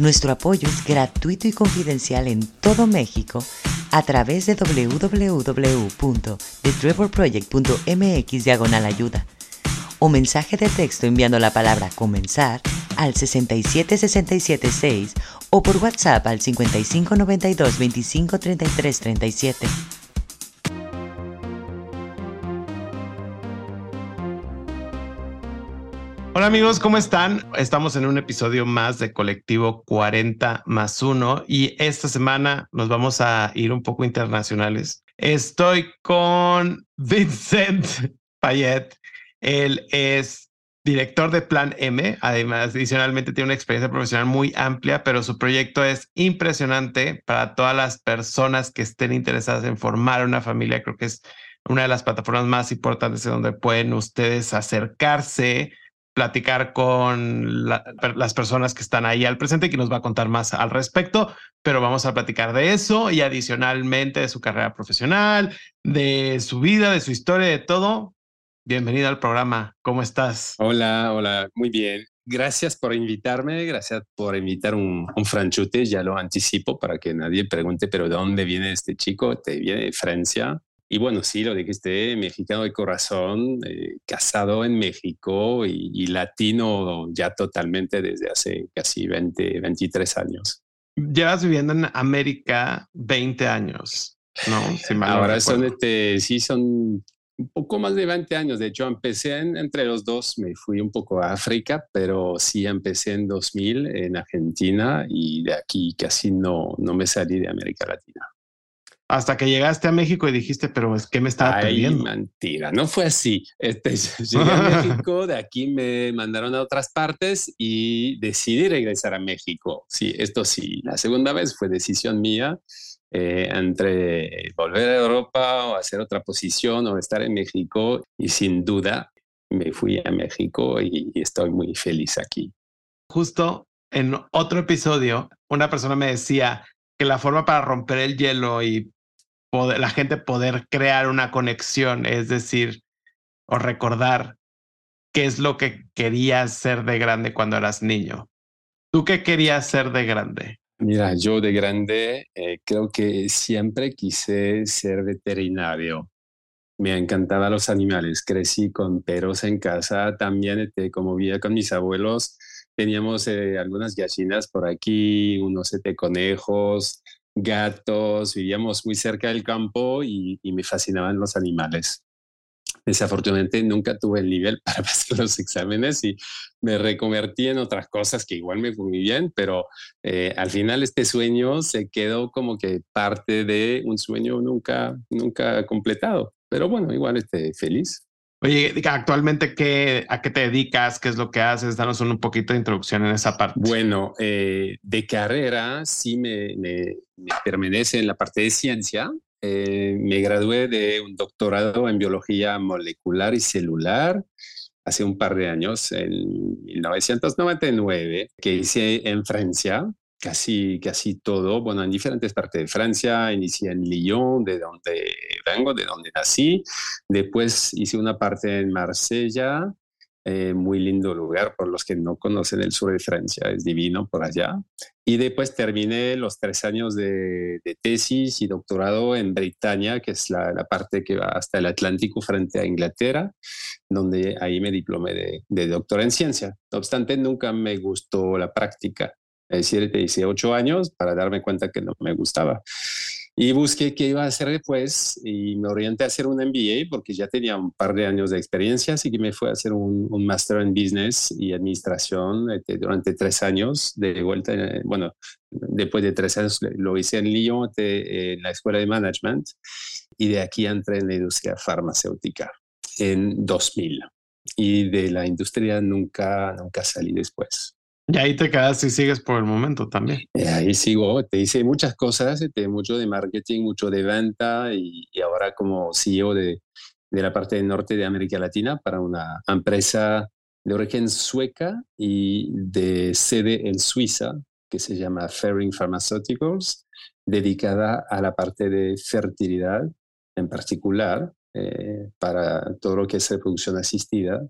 nuestro apoyo es gratuito y confidencial en todo México a través de www.thetrevorproject.mx diagonal ayuda o mensaje de texto enviando la palabra comenzar al 67676 o por WhatsApp al 5592 253337. Hola amigos, ¿cómo están? Estamos en un episodio más de Colectivo 40 más 1 y esta semana nos vamos a ir un poco internacionales. Estoy con Vincent Payet. Él es director de Plan M. Además, adicionalmente tiene una experiencia profesional muy amplia, pero su proyecto es impresionante para todas las personas que estén interesadas en formar una familia. Creo que es una de las plataformas más importantes en donde pueden ustedes acercarse platicar con las personas que están ahí al presente que nos va a contar más al respecto, pero vamos a platicar de eso y adicionalmente de su carrera profesional, de su vida, de su historia, de todo. Bienvenido al programa. ¿Cómo estás? Hola, hola, muy bien. Gracias por invitarme, gracias por invitar un, un franchute, ya lo anticipo para que nadie pregunte, pero ¿de dónde viene este chico? Te viene de Francia. Y bueno, sí, lo dijiste, mexicano de corazón, eh, casado en México y, latino ya totalmente desde hace casi 20, 23 años. Llevas viviendo en América 20 años, ¿no? Ahora son, este, sí, son un poco más de 20 años. De hecho, empecé entre los dos, me fui un poco a África, pero sí empecé en 2000 en Argentina y de aquí casi no, no me salí de América Latina hasta que llegaste a México y dijiste, pero es que me estaba Ay, perdiendo. mentira, no fue así. Este, llegué a México, de aquí me mandaron a otras partes y decidí regresar a México. Sí, esto sí, la segunda vez fue decisión mía eh, entre volver a Europa o hacer otra posición o estar en México y sin duda me fui a México y estoy muy feliz aquí. Justo en otro episodio, una persona me decía que la forma para romper el hielo y la gente poder crear una conexión, es decir, o recordar qué es lo que querías ser de grande cuando eras niño. ¿Tú qué querías ser de grande? Mira, yo de grande eh, creo que siempre quise ser veterinario. Me encantaban los animales. Crecí con perros en casa. También, este, como vivía con mis abuelos, teníamos eh, algunas gallinas por aquí, unos siete conejos, gatos, vivíamos muy cerca del campo y, me fascinaban los animales. Desafortunadamente nunca tuve el nivel para pasar los exámenes y me reconvertí en otras cosas que igual me fue muy bien, pero eh, al final este sueño se quedó como que parte de un sueño nunca, nunca completado. Pero bueno, igual estoy feliz. Oye, actualmente, ¿qué, ¿a qué te dedicas? ¿Qué es lo que haces? Danos un, poquito de introducción en esa parte. Bueno, eh, de carrera sí me, me, permanece en la parte de ciencia. Eh, me gradué de un doctorado en biología molecular y celular hace un par de años, en 1999, que hice en Francia casi, casi todo, bueno, en diferentes partes de Francia, inicié en Lyon, de donde vengo, de donde nací, después hice una parte en Marsella, eh, muy lindo lugar por los que no conocen el sur de Francia, es divino por allá. Y después terminé los tres años de, tesis y doctorado en Britania, que es la, la, parte que va hasta el Atlántico frente a Inglaterra, donde ahí me diplomé de, de doctor en ciencia. No obstante, nunca me gustó la práctica. Es decir, hice ocho años para darme cuenta que no me gustaba. Y busqué qué iba a hacer después y me orienté a hacer un MBA porque ya tenía un par de años de experiencia, así que me fui a hacer un, un máster en Business y Administración este, durante tres años de vuelta. Eh, bueno, después de tres años lo hice en Lyon, este, en la Escuela de Management, y de aquí entré en la industria farmacéutica en 2000. Y de la industria nunca, nunca salí después. Y ahí te quedas y sigues por el momento también. Y ahí sigo, te hice muchas cosas, te, mucho de marketing, mucho de venta y, y ahora como CEO de, de la parte del norte de América Latina para una empresa de origen sueca y de sede en Suiza, que se llama Ferring Pharmaceuticals, dedicada a la parte de fertilidad en particular, eh, para todo lo que es reproducción asistida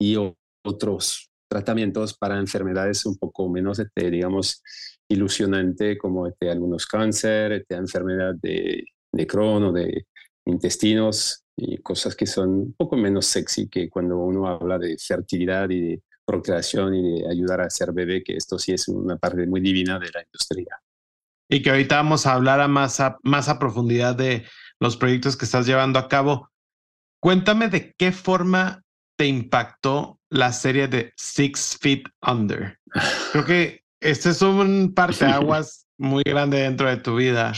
y otros tratamientos para enfermedades un poco menos, este, digamos, ilusionante como este, algunos cáncer, este, enfermedad de, de Crohn o de intestinos y cosas que son un poco menos sexy que cuando uno habla de fertilidad y de procreación y de ayudar a ser bebé, que esto sí es una parte muy divina de la industria. Y que ahorita vamos a hablar a más, a, más a profundidad de los proyectos que estás llevando a cabo. Cuéntame de qué forma te impactó la serie de Six Feet Under. Creo que este es un parteaguas muy grande dentro de tu vida.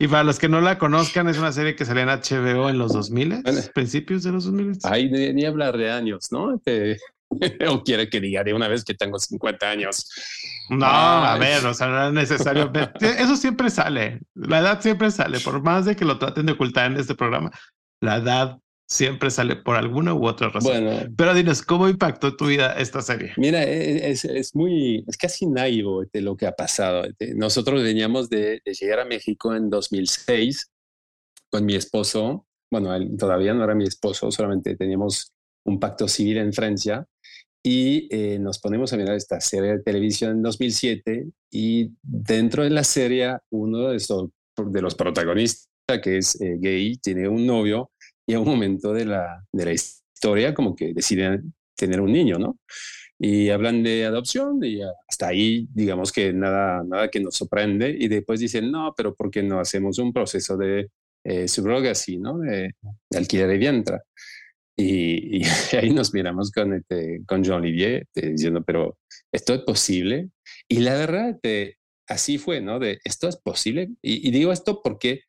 Y para los que no la conozcan, es una serie que salió en HBO en los 2000, principios de los 2000. Ay, ni, hablar de años, ¿no? o quiere que diga de una vez que tengo 50 años. No, a ver, o sea, no es necesario. Eso siempre sale. La edad siempre sale, por más de que lo traten de ocultar en este programa. La edad siempre sale por alguna u otra razón. Bueno, pero dinos, ¿cómo impactó tu vida esta serie? Mira, e, es, es muy, es casi naivo de lo que ha pasado. Nosotros veníamos de, llegar a México en 2006 con mi esposo. Bueno, él todavía no era mi esposo, solamente teníamos un pacto civil en Francia y eh, nos ponemos a mirar esta serie de televisión en 2007 y dentro de la serie uno de, de los protagonistas que es eh, gay tiene un novio y a un momento de la, de la historia como que deciden tener un niño, ¿no? Y hablan de adopción y hasta ahí digamos que nada, nada que nos sorprende y después dicen, no, pero ¿por qué no hacemos un proceso de eh, subrogacy, ¿no? De, alquiler de vientre. Y, ahí nos miramos con, este, con Jean Olivier este, diciendo, pero ¿esto es posible? Y la verdad, este, así fue, ¿no? De, ¿esto es posible? Y digo esto porque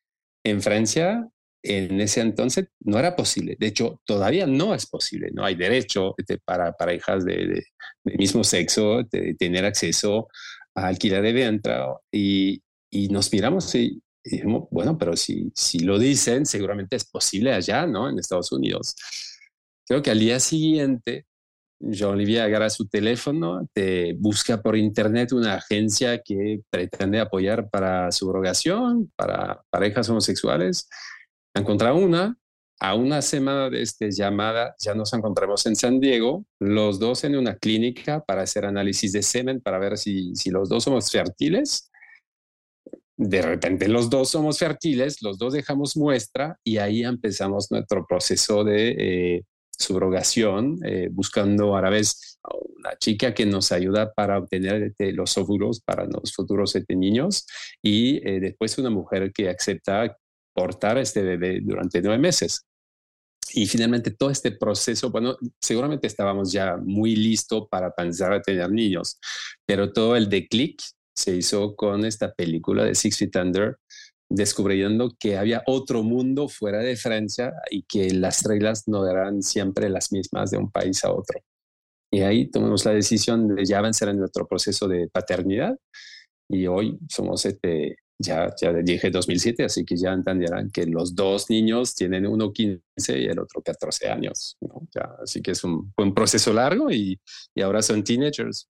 en Francia en ese entonces no era posible. De hecho, todavía no es posible. No hay derecho este, para parejas de, mismo sexo de tener acceso a alquiler de vientre. Y, y nos miramos y, dijimos, bueno, pero si, si lo dicen, seguramente es posible allá, ¿no? En Estados Unidos. Creo que al día siguiente, Jean-Olivier agarra su teléfono, te busca por internet una agencia que pretende apoyar para subrogación, para parejas homosexuales encontrar una. A una semana de esta llamada ya nos encontramos en San Diego, los dos en una clínica para hacer análisis de semen para ver si, si los dos somos fértiles. De repente los dos somos fértiles, los dos dejamos muestra y ahí empezamos nuestro proceso de eh, subrogación, eh, buscando a la vez una chica que nos ayuda para obtener este, los óvulos para los futuros este, niños y eh, después una mujer que acepta portar este bebé durante nueve meses. Y finalmente todo este proceso, bueno, seguramente estábamos ya muy listos para pensar a tener niños, pero todo el declic se hizo con esta película de Six Feet Under, descubriendo que había otro mundo fuera de Francia y que las reglas no eran siempre las mismas de un país a otro. Y ahí tomamos la decisión de ya avanzar en nuestro proceso de paternidad y hoy somos este, ya, ya dije 2007, así que ya entenderán que los dos niños tienen uno 15 y el otro 14 años. Ya, así que es un, un proceso largo y, y, ahora son teenagers.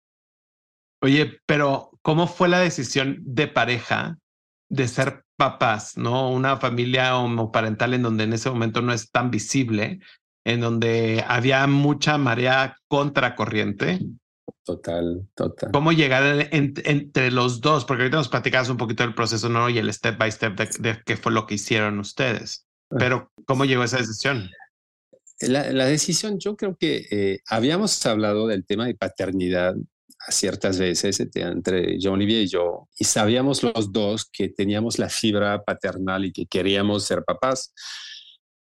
Oye, pero ¿cómo fue la decisión de pareja de ser papás, no? Una familia homoparental en donde en ese momento no es tan visible, en donde había mucha marea contracorriente Total, total. ¿Cómo llegar entre los dos? Porque ahorita nos platicabas un poquito del proceso, ¿no? Y el step by step de, qué fue lo que hicieron ustedes. Ah. Pero, ¿cómo llegó esa decisión? La, la decisión, yo creo que eh, habíamos hablado del tema de paternidad a ciertas veces este, entre John Olivier y yo, y sabíamos los dos que teníamos la fibra paternal y que queríamos ser papás.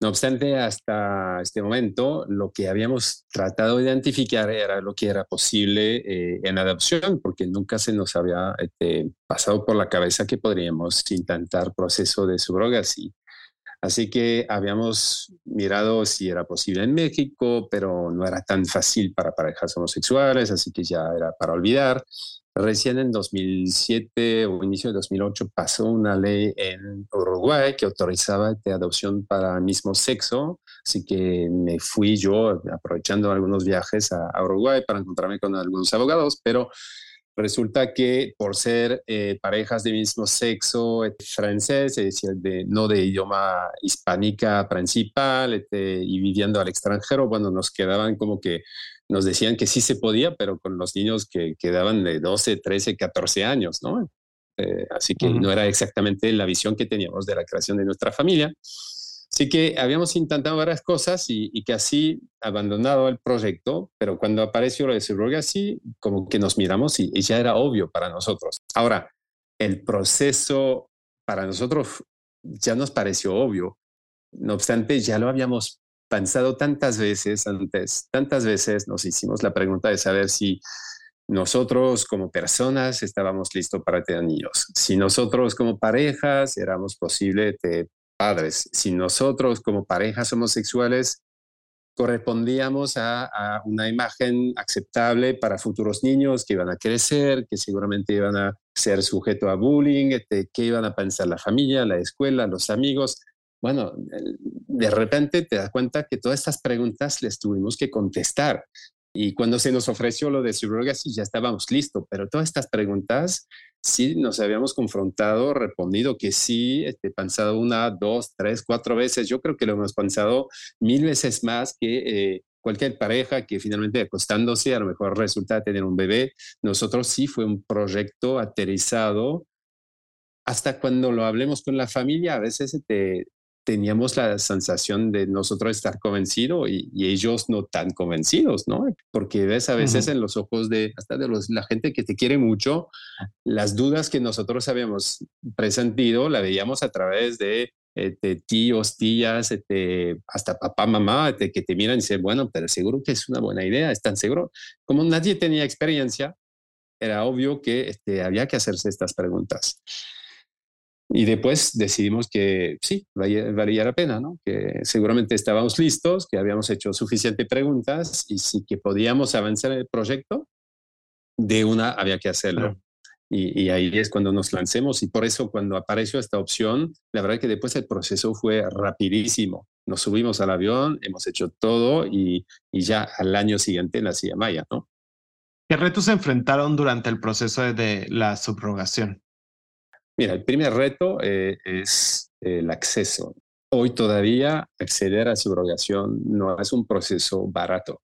No obstante, hasta este momento, lo que habíamos tratado de identificar era lo que era posible eh, en adopción, porque nunca se nos había este, pasado por la cabeza que podríamos intentar proceso de subrogacy. Así que habíamos mirado si era posible en México, pero no era tan fácil para parejas homosexuales, así que ya era para olvidar. Recién en 2007 o inicio de 2008 pasó una ley en Uruguay que autorizaba la adopción para el mismo sexo, así que me fui yo aprovechando algunos viajes a, a Uruguay para encontrarme con algunos abogados, pero Resulta que por ser eh, parejas de mismo sexo eh, francés, es decir, de, no de idioma hispánica principal este, y viviendo al extranjero, bueno, nos quedaban como que nos decían que sí se podía, pero con los niños que quedaban de 12, 13, 14 años, ¿no? Eh, así que no era exactamente la visión que teníamos de la creación de nuestra familia. Así que habíamos intentado varias cosas y, que así abandonado el proyecto, pero cuando apareció lo de así como que nos miramos y, ya era obvio para nosotros. Ahora, el proceso para nosotros ya nos pareció obvio. No obstante, ya lo habíamos pensado tantas veces antes, tantas veces nos hicimos la pregunta de saber si nosotros como personas estábamos listos para tener niños, si nosotros como parejas éramos posible de padres. Si nosotros como parejas homosexuales correspondíamos a, una imagen aceptable para futuros niños que iban a crecer, que seguramente iban a ser sujetos a bullying, este, que iban a pensar la familia, la escuela, los amigos. Bueno, de repente te das cuenta que todas estas preguntas les tuvimos que contestar. Y cuando se nos ofreció lo de surrogacy ya estábamos listos, pero todas estas preguntas sí nos habíamos confrontado, respondido que sí, este, pensado una, dos, tres, cuatro veces. Yo creo que lo hemos pensado mil veces más que eh, cualquier pareja que finalmente acostándose a lo mejor resulta tener un bebé. Nosotros sí fue un proyecto aterrizado. Hasta cuando lo hablemos con la familia, a veces te, teníamos la sensación de nosotros estar convencidos y, ellos no tan convencidos, ¿no? Porque ves a veces en los ojos de hasta de los, la gente que te quiere mucho, las dudas que nosotros habíamos presentido la veíamos a través de, este, tíos, tías, este, hasta papá, mamá, este, que te miran y dicen, bueno, pero seguro que es una buena idea, ¿están seguros? Como nadie tenía experiencia, era obvio que este, había que hacerse estas preguntas. Y después decidimos que sí, valía, la pena, ¿no? Que seguramente estábamos listos, que habíamos hecho suficientes preguntas y sí que podíamos avanzar el proyecto, de una había que hacerlo. Y, y, ahí es cuando nos lancemos y por eso cuando apareció esta opción, la verdad que después el proceso fue rapidísimo. Nos subimos al avión, hemos hecho todo y, y ya al año siguiente nacía Maya, ¿no? ¿Qué retos se enfrentaron durante el proceso de la subrogación? Mira, el primer reto eh, es el acceso. Hoy todavía acceder a subrogación no es un proceso barato.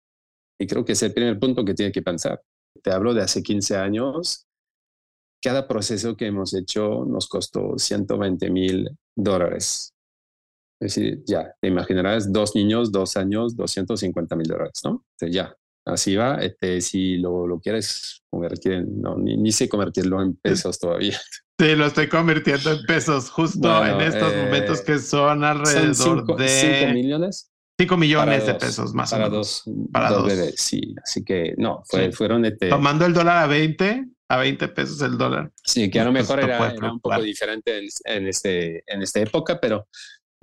Y creo que es el primer punto que tiene que pensar. Te hablo de hace 15 años. Cada proceso que hemos hecho nos costó 120 mil dólares. Es decir, ya, te imaginarás dos niños, dos años, 250 mil dólares, ¿no? ya, así va. Este, si lo, lo quieres convertir no, ni, ni sé convertirlo en pesos todavía. Sí, lo estoy convirtiendo en pesos justo en estos eh, momentos que son alrededor de... 5 millones. 5 millones de pesos más para o menos. Dos, para dos, bebés, sí. Así que no, fue, fueron... Este... Tomando el dólar a 20, a 20 pesos el dólar. Sí, que a lo mejor era, era, un poco diferente en, en, este, en esta época, pero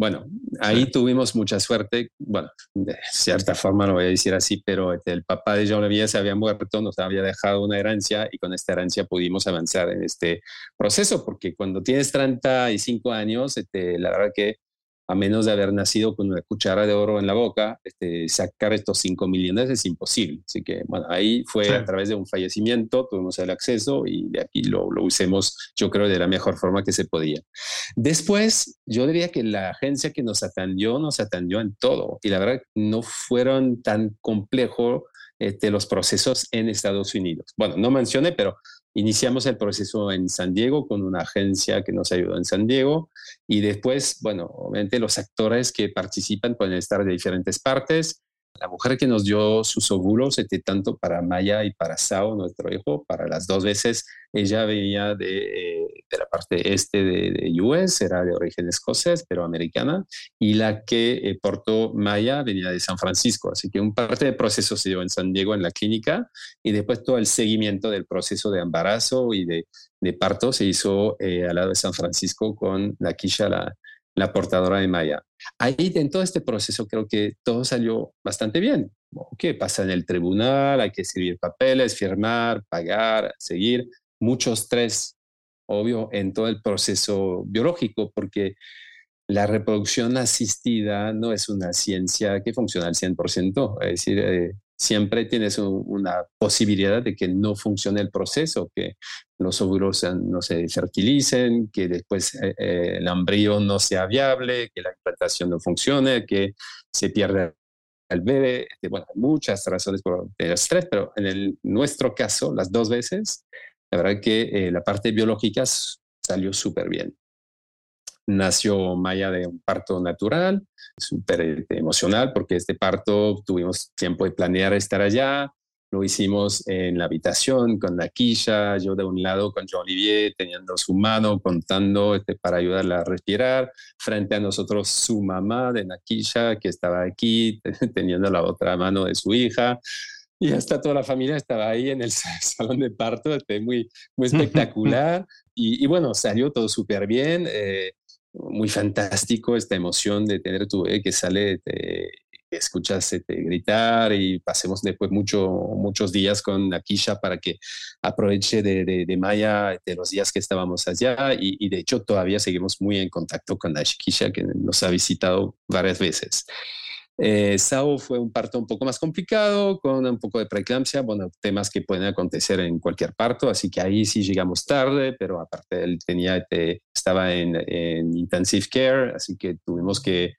bueno, ahí tuvimos mucha suerte. Bueno, de cierta forma lo voy a decir así, pero el papá de Jean Levía se había muerto, nos había dejado una herencia y con esta herencia pudimos avanzar en este proceso, porque cuando tienes 35 años, este, la verdad que a menos de haber nacido con una cuchara de oro en la boca, este, sacar estos 5 millones es imposible. Así que, bueno, ahí fue a través de un fallecimiento, tuvimos el acceso y de aquí lo, lo usemos, yo creo, de la mejor forma que se podía. Después, yo diría que la agencia que nos atendió, nos atendió en todo y la verdad no fueron tan complejos este, los procesos en Estados Unidos. Bueno, no mencioné, pero Iniciamos el proceso en San Diego con una agencia que nos ayudó en San Diego y después, bueno, obviamente los actores que participan pueden estar de diferentes partes. La mujer que nos dio sus óvulos, este, tanto para Maya y para Sao, nuestro hijo, para las dos veces, ella venía de, eh, de la parte este de, de, US, era de origen escocés, pero americana, y la que eh, portó Maya venía de San Francisco. Así que un parte del proceso se dio en San Diego, en la clínica, y después todo el seguimiento del proceso de embarazo y de, parto se hizo eh, al lado de San Francisco con la Kisha, la, la portadora de Maya. Ahí en todo este proceso creo que todo salió bastante bien. ¿Qué pasa en el tribunal? Hay que escribir papeles, firmar, pagar, seguir. Mucho estrés, obvio, en todo el proceso biológico, porque la reproducción asistida no es una ciencia que funciona al 100%. Es decir, eh, siempre tienes una posibilidad de que no funcione el proceso, que los óvulos no se fertilicen, que después eh, eh, el embrión no sea viable, que la implantación no funcione, que se pierda el bebé. Este, bueno, muchas razones por el estrés, pero en el, nuestro caso, las dos veces, la verdad que eh, la parte biológica salió súper bien nació Maya de un parto natural, súper este, emocional porque este parto tuvimos tiempo de planear estar allá, lo hicimos en la habitación con Nakisha, yo de un lado con Jean Olivier teniendo su mano contando este, para ayudarla a respirar, frente a nosotros su mamá de Nakisha que estaba aquí teniendo la otra mano de su hija. Y hasta toda la familia estaba ahí en el salón de parto, este, muy, muy espectacular. Y, bueno, salió todo súper bien. Eh, muy fantástico esta emoción de tener tu bebé que sale, te, escuchas gritar y pasemos después mucho, muchos días con Akisha para que aproveche de, de, Maya de los días que estábamos allá y, de hecho todavía seguimos muy en contacto con Akisha que nos ha visitado varias veces. Eh, Sao fue un parto un poco más complicado, con un poco de preeclampsia, bueno, temas que pueden acontecer en cualquier parto, así que ahí sí llegamos tarde, pero aparte él tenía, este, estaba en, intensive care, así que tuvimos que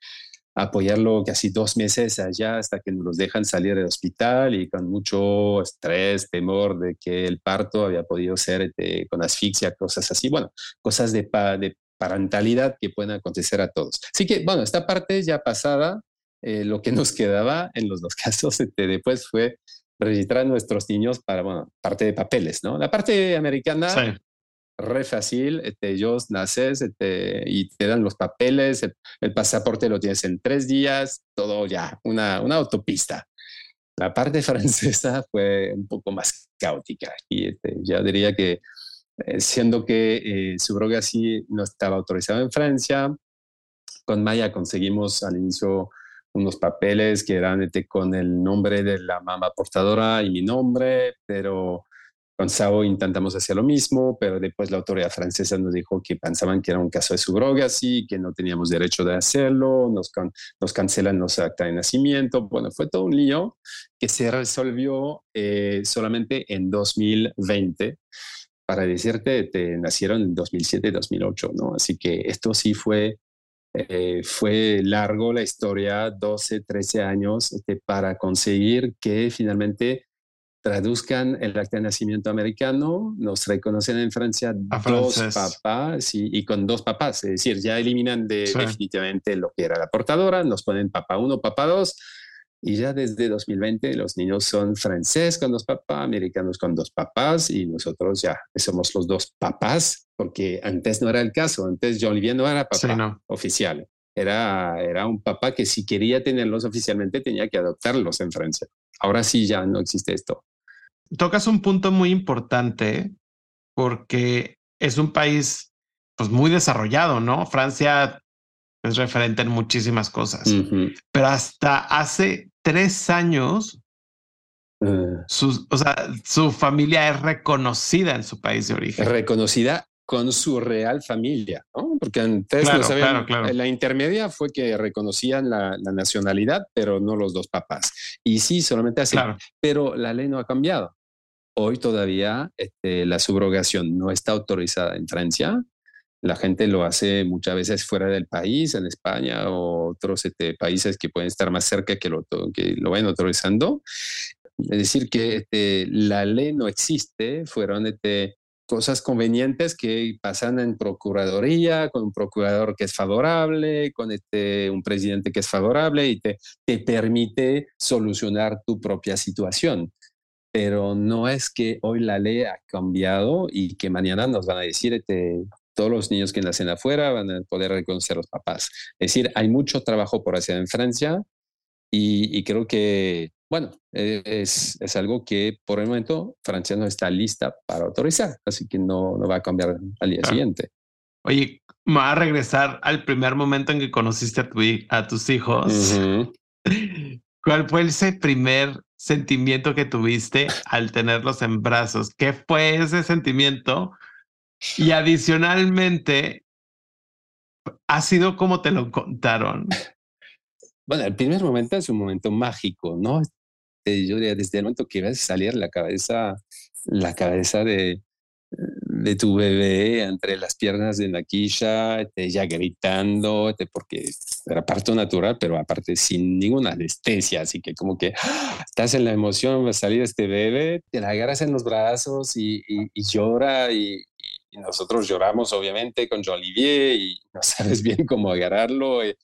apoyarlo casi dos meses allá hasta que nos dejan salir del hospital y con mucho estrés, temor de que el parto había podido ser este, con asfixia, cosas así, bueno, cosas de, de parentalidad que pueden acontecer a todos. Así que, bueno, esta parte ya pasada, eh, lo que nos quedaba en los dos casos este, después fue registrar nuestros niños para, bueno, parte de papeles, ¿no? La parte americana, re fácil, este, ellos naces este, y te dan los papeles, el, pasaporte lo tienes en tres días, todo ya, una, una autopista. La parte francesa fue un poco más caótica y este, ya diría que eh, siendo que eh, su droga sí no estaba autorizado en Francia, con Maya conseguimos al inicio unos papeles que eran este, con el nombre de la mamá portadora y mi nombre, pero con Sao intentamos hacer lo mismo, pero después la autoridad francesa nos dijo que pensaban que era un caso de subrogacy, que no teníamos derecho de hacerlo, nos, nos cancelan los acta de nacimiento. Bueno, fue todo un lío que se resolvió eh, solamente en 2020. Para decirte, te nacieron en 2007 2008, ¿no? Así que esto sí fue eh, fue largo la historia, 12, 13 años, este, para conseguir que finalmente traduzcan el acta de nacimiento americano, nos reconocen en Francia dos papás y con dos papás, es decir, ya eliminan definitivamente lo que era la portadora, nos ponen papá uno, papá dos, y ya desde 2020 los niños son francés con dos papás, americanos con dos papás y nosotros ya somos los dos papás, porque antes no era el caso, antes John Olivier no era papá oficial, era, era un papá que si quería tenerlos oficialmente tenía que adoptarlos en Francia. Ahora sí ya no existe esto. Tocas un punto muy importante porque es un país pues muy desarrollado, ¿no? Francia es referente en muchísimas cosas, pero hasta hace tres años, ah. su, o sea, su familia es reconocida en su país de origen. Reconocida con su real familia, ¿no? Porque antes no sabían, la intermedia fue que reconocían la, nacionalidad, pero no los dos papás. Y sí, solamente así. Pero la ley no ha cambiado. Hoy todavía este, la subrogación no está autorizada en Francia, la gente lo hace muchas veces fuera del país, en España o otros este, países que pueden estar más cerca que lo, que lo vayan autorizando. Es decir, que este, la ley no existe, fueron cosas convenientes que pasan en procuraduría, con un procurador que es favorable, con un presidente que es favorable y te permite solucionar tu propia situación pero no es que hoy la ley ha cambiado y que mañana nos van a decir, este, todos los niños que nacen afuera van a poder reconocer a los papás. Es decir, hay mucho trabajo por hacer en Francia y, creo que, bueno, e, es, es, algo que por el momento Francia no está lista para autorizar, así que no, no va a cambiar al día siguiente. Oye, me voy a regresar al primer momento en que conociste a, tu, a tus hijos. ¿Cuál fue ese primer sentimiento que tuviste al tenerlos en brazos? ¿Qué fue ese sentimiento? Y adicionalmente, ¿ha sido como te lo contaron? Bueno, el primer momento es un momento mágico, ¿no? Yo desde el momento que ves salir la cabeza, la cabeza de, de tu bebé entre las piernas de Naquilla, ella gritando, porque era parto natural, pero aparte sin ninguna anestesia, así que como que ¡ah! estás en la emoción, va a salir este bebé, te la agarras en los brazos y, llora y, nosotros lloramos obviamente con Jean Olivier y no sabes bien cómo agarrarlo. Eh,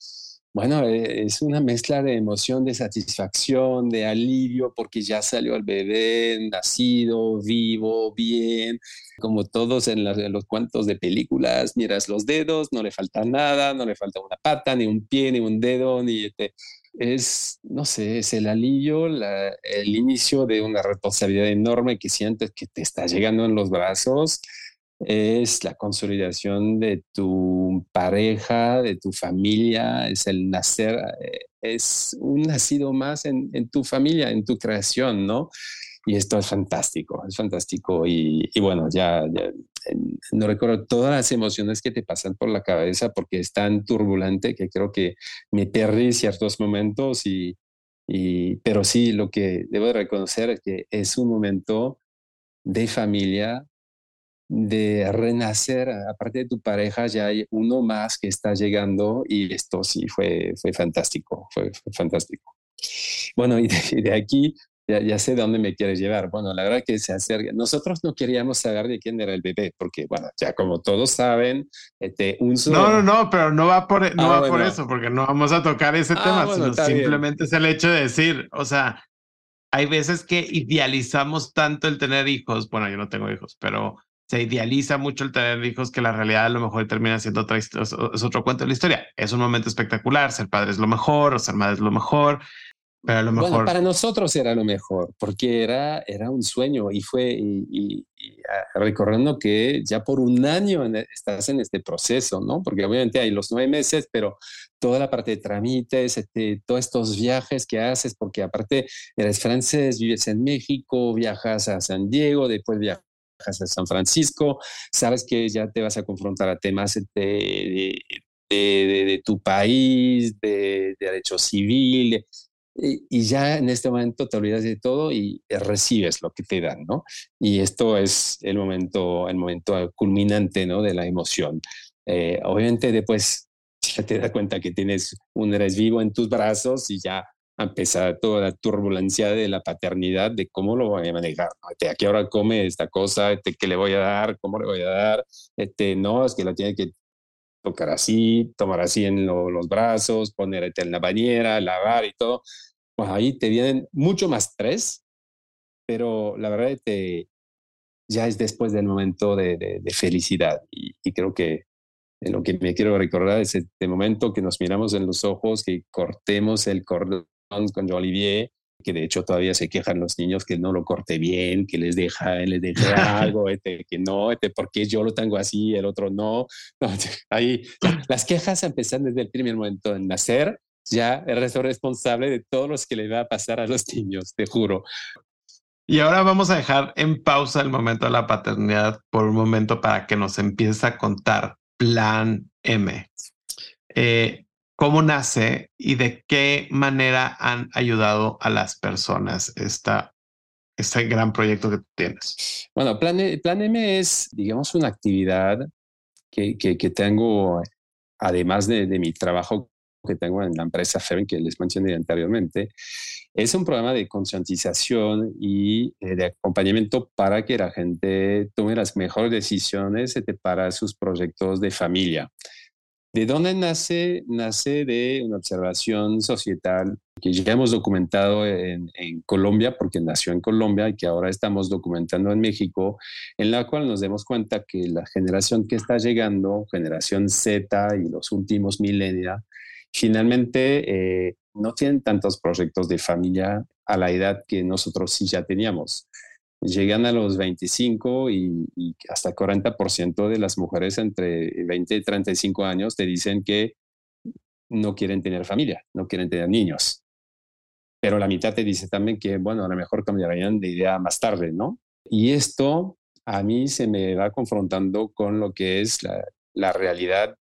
bueno, eh, es una mezcla de emoción, de satisfacción, de alivio, porque ya salió el bebé nacido, vivo, bien, como todos en, los cuentos de películas, miras los dedos, no le falta nada, no le falta una pata, ni un pie, ni un dedo, ni este, es, no sé, es el alivio, el inicio de una responsabilidad enorme que sientes que te está llegando en los brazos es la consolidación de tu pareja, de tu familia, es el nacer, eh, es un nacido más en, tu familia, en tu creación, ¿no? Y esto es fantástico, es fantástico. Y, bueno, ya, no recuerdo todas las emociones que te pasan por la cabeza porque es tan turbulente que creo que me perdí ciertos momentos y, y pero sí, lo que debo reconocer es que es un momento de familia de renacer, aparte de tu pareja, ya hay uno más que está llegando y esto sí fue, fue fantástico, fue, fantástico. Bueno, y de, aquí ya, ya, sé dónde me quieres llevar. Bueno, la verdad que se acerca. Nosotros no queríamos saber de quién era el bebé, porque, bueno, ya como todos saben, este, un solo... No, no, no, pero no va por, no ah, va por eso, porque no vamos a tocar ese ah, tema, sino simplemente es el hecho de decir, o sea, hay veces que idealizamos tanto el tener hijos. Bueno, yo no tengo hijos, pero se idealiza mucho el tener hijos que la realidad a lo mejor termina siendo otra es otro cuento de la historia. Es un momento espectacular, ser padre es lo mejor, o ser madre es lo mejor, pero a lo mejor... Bueno, para nosotros era lo mejor, porque era, era un sueño y fue, y, ah, recordando que ya por un año estás en este proceso, ¿no? Porque obviamente hay los nueve meses, pero toda la parte de trámites, este, todos estos viajes que haces, porque aparte eres francés, vives en México, viajas a San Diego, después viajas a San Francisco, sabes que ya te vas a confrontar a temas de, de, tu país, de, derecho civil, y, ya en este momento te olvidas de todo y recibes lo que te dan, ¿no? Y esto es el momento, el momento culminante, ¿no? De la emoción. Eh, obviamente después ya te das cuenta que tienes un eres vivo en tus brazos y ya empezar toda la turbulencia de la paternidad, de cómo lo voy a manejar. Este, ¿A qué hora come esta cosa? Este, ¿Qué le voy a dar? ¿Cómo le voy a dar? Este, no, es que la tiene que tocar así, tomar así en los brazos, ponerte en la bañera, lavar y todo. Pues ahí te vienen mucho más estrés, pero la verdad te, ya es después del momento de, de, felicidad. Y, y, creo que en lo que me quiero recordar es este momento que nos miramos en los ojos, que cortemos el cordón con Olivier, que de hecho todavía se quejan los niños que no lo corte bien, que les deja, les deja algo, este, que no, este, porque yo lo tengo así, el otro no. ahí las quejas empiezan desde el primer momento en nacer, ya eres responsable de todos los que le va a pasar a los niños, te juro. Y ahora vamos a dejar en pausa el momento de la paternidad por un momento para que nos empiece a contar Plan M. Eh, cómo nace y de qué manera han ayudado a las personas esta, este gran proyecto que tú tienes. Bueno, Plan, e, Plan M es, digamos, una actividad que, que, tengo, además de, de, mi trabajo que tengo en la empresa FEM, que les mencioné anteriormente, es un programa de concientización y eh, de acompañamiento para que la gente tome las mejores decisiones este, para sus proyectos de familia. ¿De dónde nace? Nace de una observación societal que ya hemos documentado en, Colombia, porque nació en Colombia y que ahora estamos documentando en México, en la cual nos demos cuenta que la generación que está llegando, generación Z y los últimos milenios, finalmente eh, no tienen tantos proyectos de familia a la edad que nosotros sí ya teníamos. Llegan a los 25 y, hasta 40% de las mujeres entre 20 y 35 años te dicen que no quieren tener familia, no quieren tener niños. Pero la mitad te dice también que, bueno, a lo mejor cambiarían de idea más tarde, ¿no? Y esto a mí se me va confrontando con lo que es la, realidad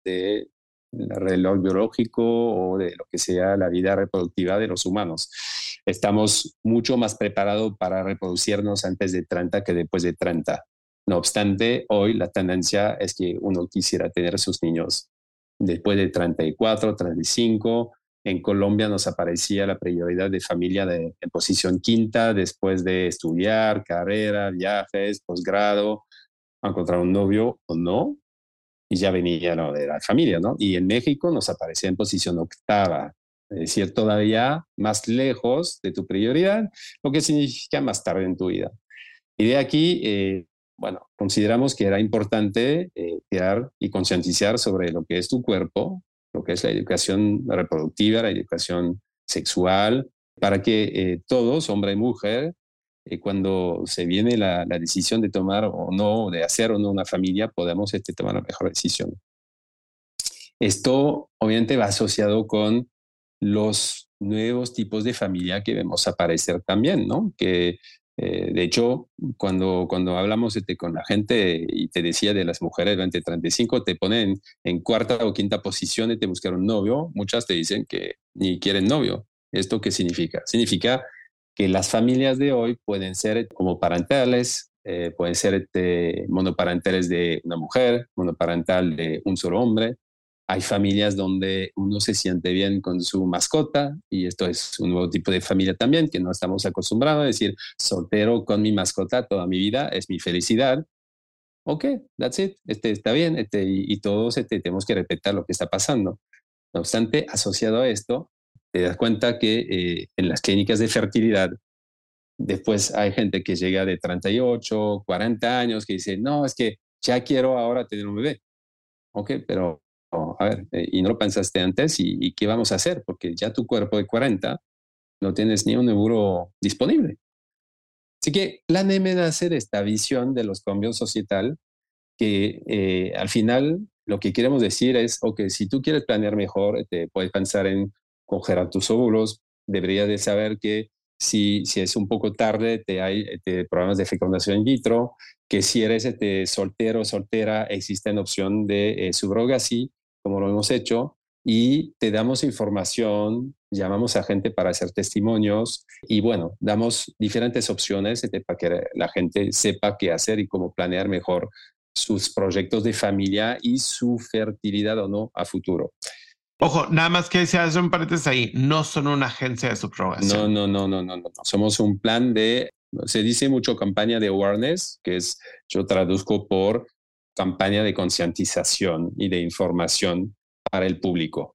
del reloj biológico o de lo que sea la vida reproductiva de los humanos. Estamos mucho más preparados para reproducirnos antes de 30 que después de 30. No obstante, hoy la tendencia es que uno quisiera tener sus niños después de 34, 35. En Colombia nos aparecía la prioridad de familia de, en posición quinta después de estudiar, carrera, viajes, posgrado, encontrar un novio o no, y ya venía lo de la familia, ¿no? Y en México nos aparecía en posición octava, es decir, todavía más lejos de tu prioridad, lo que significa más tarde en tu vida. Y de aquí, eh, bueno, consideramos que era importante eh, crear y concientizar sobre lo que es tu cuerpo, lo que es la educación reproductiva, la educación sexual, para que eh, todos, hombre y mujer, eh, cuando se viene la, decisión de tomar o no, de hacer o no una familia, podamos este, tomar la mejor decisión. Esto obviamente va asociado con los nuevos tipos de familia que vemos aparecer también, ¿no? Que eh, de hecho, cuando, cuando hablamos este, con la gente y te decía de las mujeres de 35, te ponen en cuarta o quinta posición y te buscaron novio, muchas te dicen que ni quieren novio. ¿Esto qué significa? Significa que las familias de hoy pueden ser como parentales, eh, pueden ser este, monoparentales de una mujer, monoparental de un solo hombre. Hay familias donde uno se siente bien con su mascota y esto es un nuevo tipo de familia también que no estamos acostumbrados a decir soltero con mi mascota toda mi vida es mi felicidad. Ok, that's it, este, está bien este, y, todos este, tenemos que respetar lo que está pasando. No obstante, asociado a esto, te das cuenta que eh, en las clínicas de fertilidad, después hay gente que llega de 38, 40 años que dice, no, es que ya quiero ahora tener un bebé. Ok, pero a ver, eh, y no lo pensaste antes, ¿y, qué vamos a hacer? Porque ya tu cuerpo de 40 no tienes ni un euro disponible. Así que la NEME nace de esta visión de los cambios societal que eh, al final lo que queremos decir es, ok, si tú quieres planear mejor, te puedes pensar en congelar tus óvulos, deberías de saber que si, si es un poco tarde, te hay te, programas de fecundación in vitro, que si eres este, soltero o soltera, existe la opción de eh, sí como lo hemos hecho, y te damos información, llamamos a gente para hacer testimonios y bueno, damos diferentes opciones este, para que la gente sepa qué hacer y cómo planear mejor sus proyectos de familia y su fertilidad o no a futuro. Ojo, nada más que se hace un paréntesis ahí, no son una agencia de subrogación. No, no, no, no, no, no, Somos un plan de, se dice mucho campaña de awareness, que es, yo traduzco por campaña de concientización y de información para el público.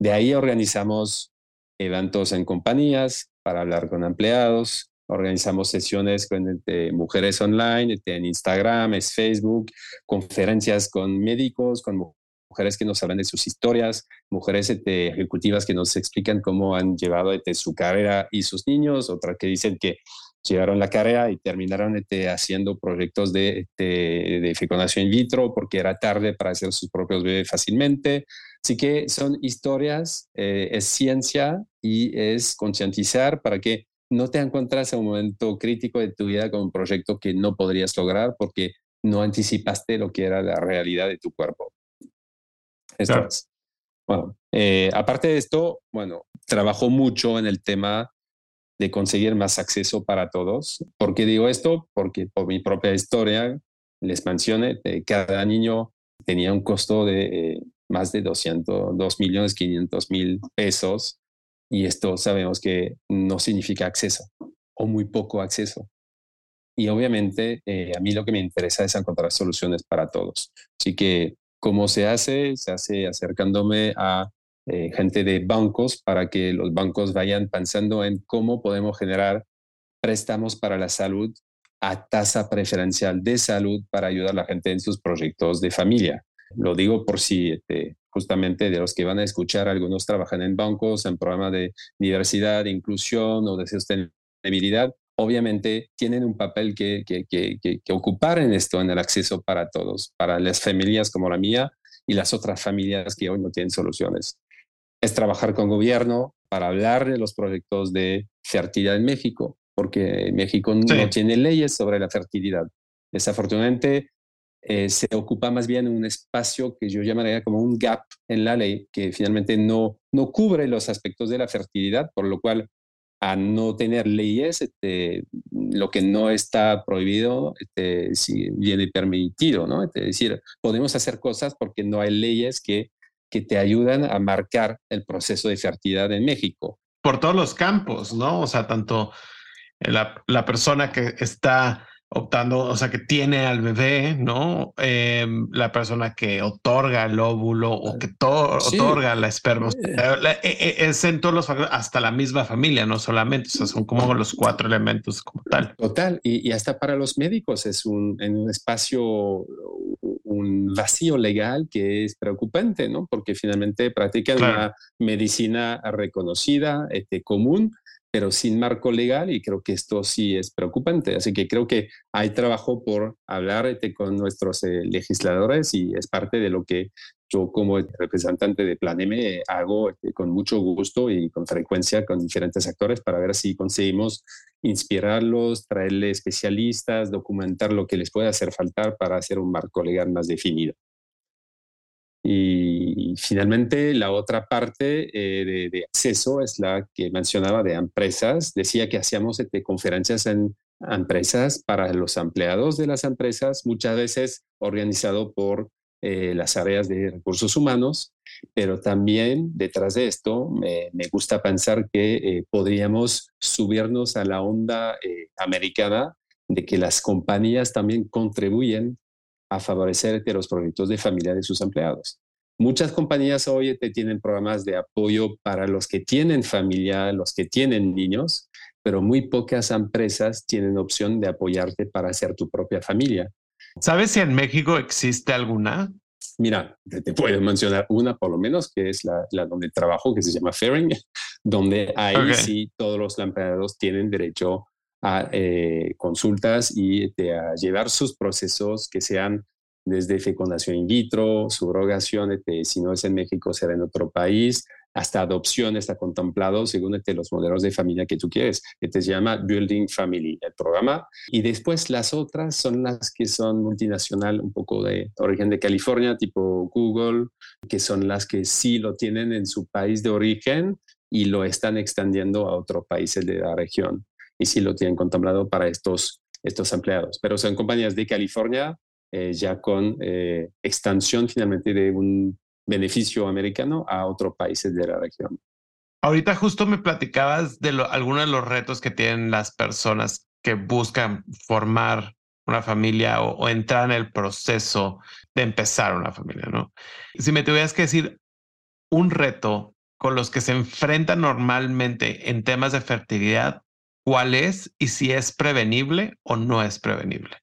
De ahí organizamos eventos en compañías para hablar con empleados, organizamos sesiones con este, mujeres online, este, en Instagram, es Facebook, conferencias con médicos, con mujeres que nos hablan de sus historias, mujeres este, ejecutivas que nos explican cómo han llevado este, su carrera y sus niños, otras que dicen que llevaron la carrera y terminaron haciendo proyectos de, de, fecundación in vitro porque era tarde para hacer sus propios bebés fácilmente. Así que son historias, eh, es ciencia y es concientizar para que no te encuentres en un momento crítico de tu vida con un proyecto que no podrías lograr porque no anticipaste lo que era la realidad de tu cuerpo. Esto Bueno, eh, aparte de esto, bueno, trabajó mucho en el tema de conseguir más acceso para todos. ¿Por qué digo esto? Porque por mi propia historia, les mencioné, eh, cada niño tenía un costo de eh, más de 200, 2 millones 500 mil pesos y esto sabemos que no significa acceso o muy poco acceso. Y obviamente a mí lo que me interesa es encontrar soluciones para todos. Así que ¿Cómo se hace? Se hace acercándome a eh, gente de bancos para que los bancos vayan pensando en cómo podemos generar préstamos para la salud a tasa preferencial de salud para ayudar a la gente en sus proyectos de familia. Lo digo por si este, justamente de los que van a escuchar, algunos trabajan en bancos, en programas de diversidad, inclusión o de sostenibilidad. Obviamente tienen un papel que, que, que, que, ocupar en esto, en el acceso para todos, para las familias como la mía y las otras familias que hoy no tienen soluciones. Es trabajar con gobierno para hablar de los proyectos de fertilidad en México, porque México no tiene leyes sobre la fertilidad. Desafortunadamente, eh, se ocupa más bien un espacio que yo llamaría como un gap en la ley, que finalmente no, no cubre los aspectos de la fertilidad, por lo cual a no tener leyes, este, lo que no está prohibido este, si viene permitido, ¿no? Es decir, podemos hacer cosas porque no hay leyes que, que te ayudan a marcar el proceso de fertilidad en México. Por todos los campos, ¿no? O sea, tanto la, la persona que está optando, o sea, que tiene al bebé, ¿no? Em, la persona que otorga el óvulo o que otorga la esperma. Eh. E, e, es en todos los factores, hasta la misma familia, no solamente, o sea, son como los cuatro elementos como tal. Total, y, hasta para los médicos es un, en un espacio, un vacío legal que es preocupante, ¿no? Porque finalmente practican una medicina reconocida, este, común, pero sin marco legal y creo que esto sí es preocupante. Así que creo que hay trabajo por hablar este, con nuestros eh, legisladores y es parte de lo que yo como representante de Plan M hago este, con mucho gusto y con frecuencia con diferentes actores para ver si conseguimos inspirarlos, traerle especialistas, documentar lo que les puede hacer faltar para hacer un marco legal más definido. Y finalmente, la otra parte eh, de, acceso es la que mencionaba de empresas. Decía que hacíamos este, conferencias en empresas para los empleados de las empresas, muchas veces organizado por eh, las áreas de recursos humanos, pero también detrás de esto me, gusta pensar que eh, podríamos subirnos a la onda americana de que las compañías también contribuyen a favorecer los proyectos de familia de sus empleados. Muchas compañías hoy te tienen programas de apoyo para los que tienen familia, los que tienen niños, pero muy pocas empresas tienen opción de apoyarte para hacer tu propia familia. ¿Sabes si en México existe alguna? Mira, te, puedo mencionar una por lo menos, que es la, donde trabajo, que se llama Fairing, donde ahí sí todos los empleados tienen derecho a eh, consultas y a llevar sus procesos que sean desde fecundación in vitro, subrogación, si no es en México, será en otro país, hasta adopción está contemplado según este, los modelos de familia que tú quieres. Este se llama Building Family, el programa. Y después las otras son las que son multinacional, un poco de origen de California, tipo Google, que son las que sí lo tienen en su país de origen y lo están extendiendo a otros países de la región. Y sí lo tienen contemplado para estos, estos empleados. Pero son compañías de California eh, ya con eh, extensión finalmente de un beneficio americano a otros países de la región. Ahorita justo me platicabas de algunos de los retos que tienen las personas que buscan formar una familia o, entrar en el proceso de empezar una familia, ¿no? Si me tuvieras que decir un reto con los que se enfrentan normalmente en temas de fertilidad, ¿cuál es y si es prevenible o no es prevenible?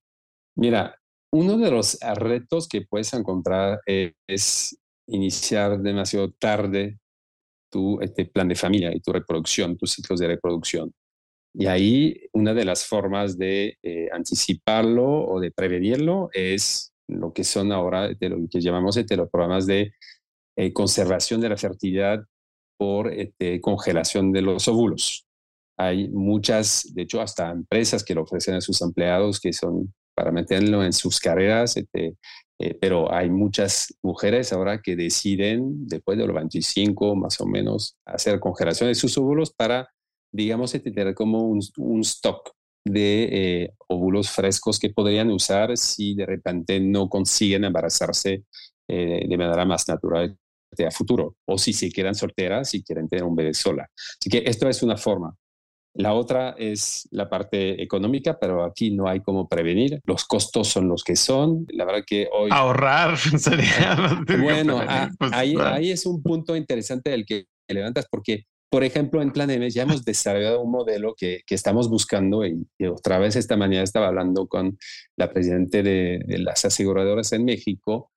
Mira, uno de los retos que puedes encontrar eh, es iniciar demasiado tarde tu este plan de familia y tu reproducción, tus ciclos de reproducción. Y ahí una de las formas de eh, anticiparlo o de prevenirlo es lo que son ahora lo que llamamos este, los programas de eh, conservación de la fertilidad por este, congelación de los óvulos. Hay muchas, de hecho, hasta empresas que lo ofrecen a sus empleados que son para meterlo en sus carreras, este, eh, pero hay muchas mujeres ahora que deciden, después de los 25 más o menos, hacer congelación de sus óvulos para, digamos, este, tener como un, un stock de eh, óvulos frescos que podrían usar si de repente no consiguen embarazarse eh, de manera más natural a futuro, o si se quedan solteras y quieren tener un bebé sola. Así que esto es una forma. La otra es la parte económica, pero aquí no hay cómo prevenir. Los costos son los que son. La verdad que hoy... Ahorrar sería... bueno, ah, pues, ahí, ahí es un punto interesante del que levantas porque por ejemplo, en Plan M ya hemos desarrollado un modelo que, que estamos buscando y, otra vez esta mañana estaba hablando con la presidenta de, de, las aseguradoras en México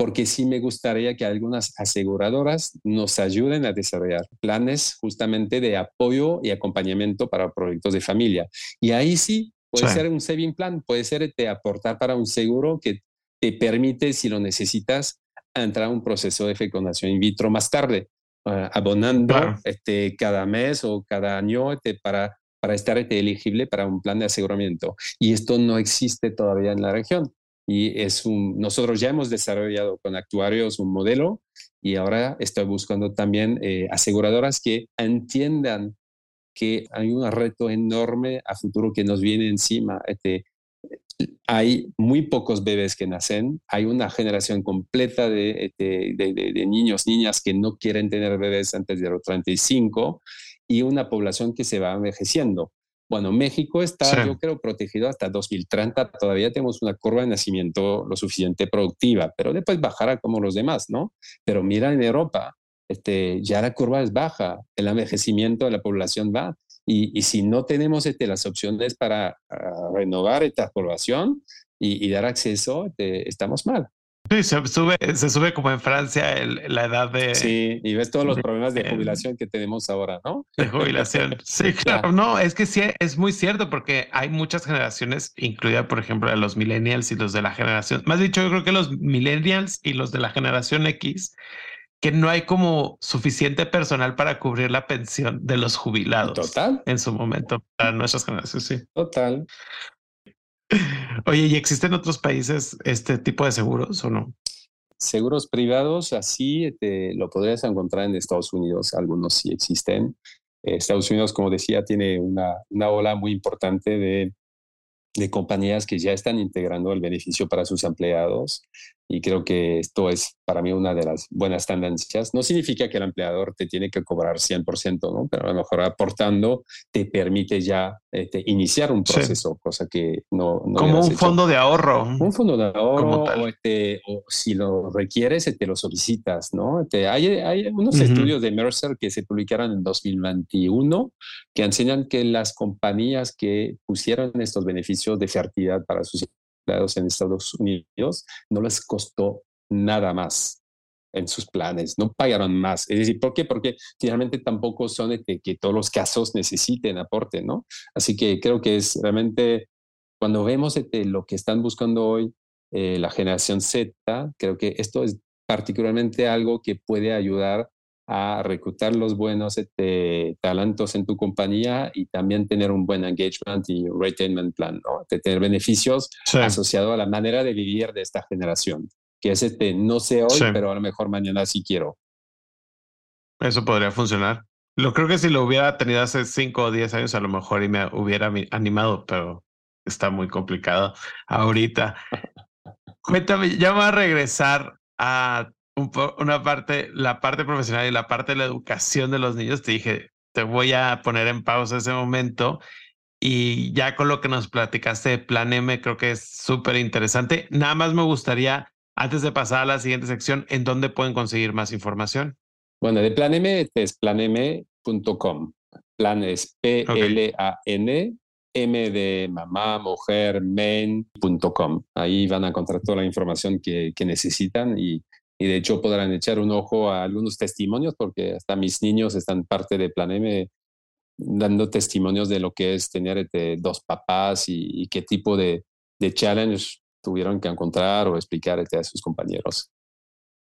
porque sí me gustaría que algunas aseguradoras nos ayuden a desarrollar planes justamente de apoyo y acompañamiento para proyectos de familia. Y ahí sí puede ser un saving plan, puede ser este, aportar para un seguro que te permite, si lo necesitas, entrar a un proceso de fecundación in vitro más tarde, ah, abonando este, cada mes o cada año este, para, para estar este, elegible para un plan de aseguramiento. Y esto no existe todavía en la región. Y es un, nosotros ya hemos desarrollado con actuarios un modelo y ahora estoy buscando también eh, aseguradoras que entiendan que hay un reto enorme a futuro que nos viene encima. Este, hay muy pocos bebés que nacen, hay una generación completa de, de, de, de, niños, niñas que no quieren tener bebés antes de los 35 y una población que se va envejeciendo. Bueno, México está, yo creo, protegido hasta 2030. Todavía tenemos una curva de nacimiento lo suficiente productiva, pero después bajará como los demás, ¿no? Pero mira en Europa, este, ya la curva es baja, el envejecimiento de la población va. Y, si no tenemos este, las opciones para ah, renovar esta población y, dar acceso, este, estamos mal. Sí, se sube, se sube como en Francia la edad de... Sí, y ves todos los problemas de jubilación que tenemos ahora, ¿no? De jubilación. Sí, claro. No, es que sí, es muy cierto porque hay muchas generaciones, incluida por ejemplo de los millennials y los de la generación, más dicho, yo creo que los millennials y los de la generación X, que no hay como suficiente personal para cubrir la pensión de los jubilados. Total. En su momento, para nuestras generaciones, sí. Total. Oye, ¿y existen otros países este tipo de seguros o no? Seguros privados, así te, lo podrías encontrar en Estados Unidos, algunos sí existen. Estados Unidos, como decía, tiene una, una ola muy importante de, de compañías que ya están integrando el beneficio para sus empleados y creo que esto es para mí una de las buenas tendencias. No significa que el empleador te tiene que cobrar 100%, ¿no? pero a lo mejor aportando te permite ya este, iniciar un proceso, cosa que no... Como un fondo de ahorro. Un fondo de ahorro, o, este, o, si lo requieres, te lo solicitas. ¿no? Este, hay, hay unos estudios de Mercer que se publicaron en 2021 que enseñan que las compañías que pusieron estos beneficios de fertilidad para sus en Estados Unidos, no les costó nada más en sus planes, no pagaron más. Es decir, ¿por qué? Porque finalmente tampoco son de que, todos los casos necesiten aporte, ¿no? Así que creo que es realmente, cuando vemos este, lo que están buscando hoy eh, la generación Z, creo que esto es particularmente algo que puede ayudar a reclutar los buenos este, talentos en tu compañía y también tener un buen engagement y retainment plan, ¿no? De tener beneficios asociados a la manera de vivir de esta generación, que es este, no sé hoy, pero a lo mejor mañana sí quiero. Eso podría funcionar. Lo creo que si lo hubiera tenido hace 5 o 10 años, a lo mejor y me hubiera animado, pero está muy complicado ahorita. Cuéntame, ya voy a regresar a una parte, la parte profesional y la parte de la educación de los niños, te dije, te voy a poner en pausa ese momento. Y ya con lo que nos platicaste de Plan M, creo que es súper interesante. Nada más me gustaría, antes de pasar a la siguiente sección, ¿en dónde pueden conseguir más información? Bueno, de Plan M es planm.com. Plan es P-L-A-N, M de mamá, mujer, men.com. Ahí van a encontrar toda la información que, que necesitan y y de hecho podrán echar un ojo a algunos testimonios porque hasta mis niños están parte de Plan M dando testimonios de lo que es tener este, dos papás y, qué tipo de, de, challenge tuvieron que encontrar o explicar este, a sus compañeros.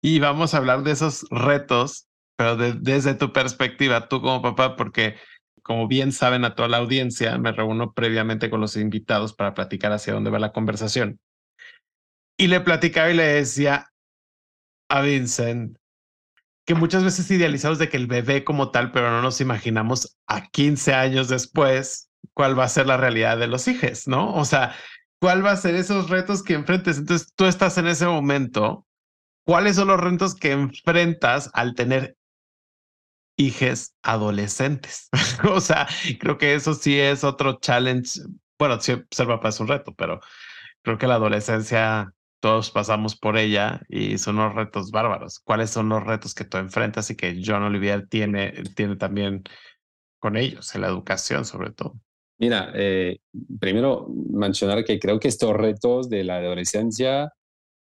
Y vamos a hablar de esos retos, pero desde tu perspectiva, tú como papá, porque como bien saben a toda la audiencia, me reúno previamente con los invitados para platicar hacia dónde va la conversación. Y le platicaba y le decía, a Vincent que muchas veces idealizamos de que el bebé como tal, pero no nos imaginamos a 15 años después cuál va a ser la realidad de los hijos, ¿no? O sea, cuál va a ser esos retos que enfrentes. Entonces, tú estás en ese momento. ¿Cuáles son los retos que enfrentas al tener hijos adolescentes? o sea, creo que eso sí es otro challenge. Bueno, ser papá es un reto, pero creo que la adolescencia todos pasamos por ella y son unos retos bárbaros. ¿Cuáles son los retos que tú enfrentas y que John Olivier tiene, tiene también con ellos, en la educación sobre todo? Mira, eh, primero mencionar que creo que estos retos de la adolescencia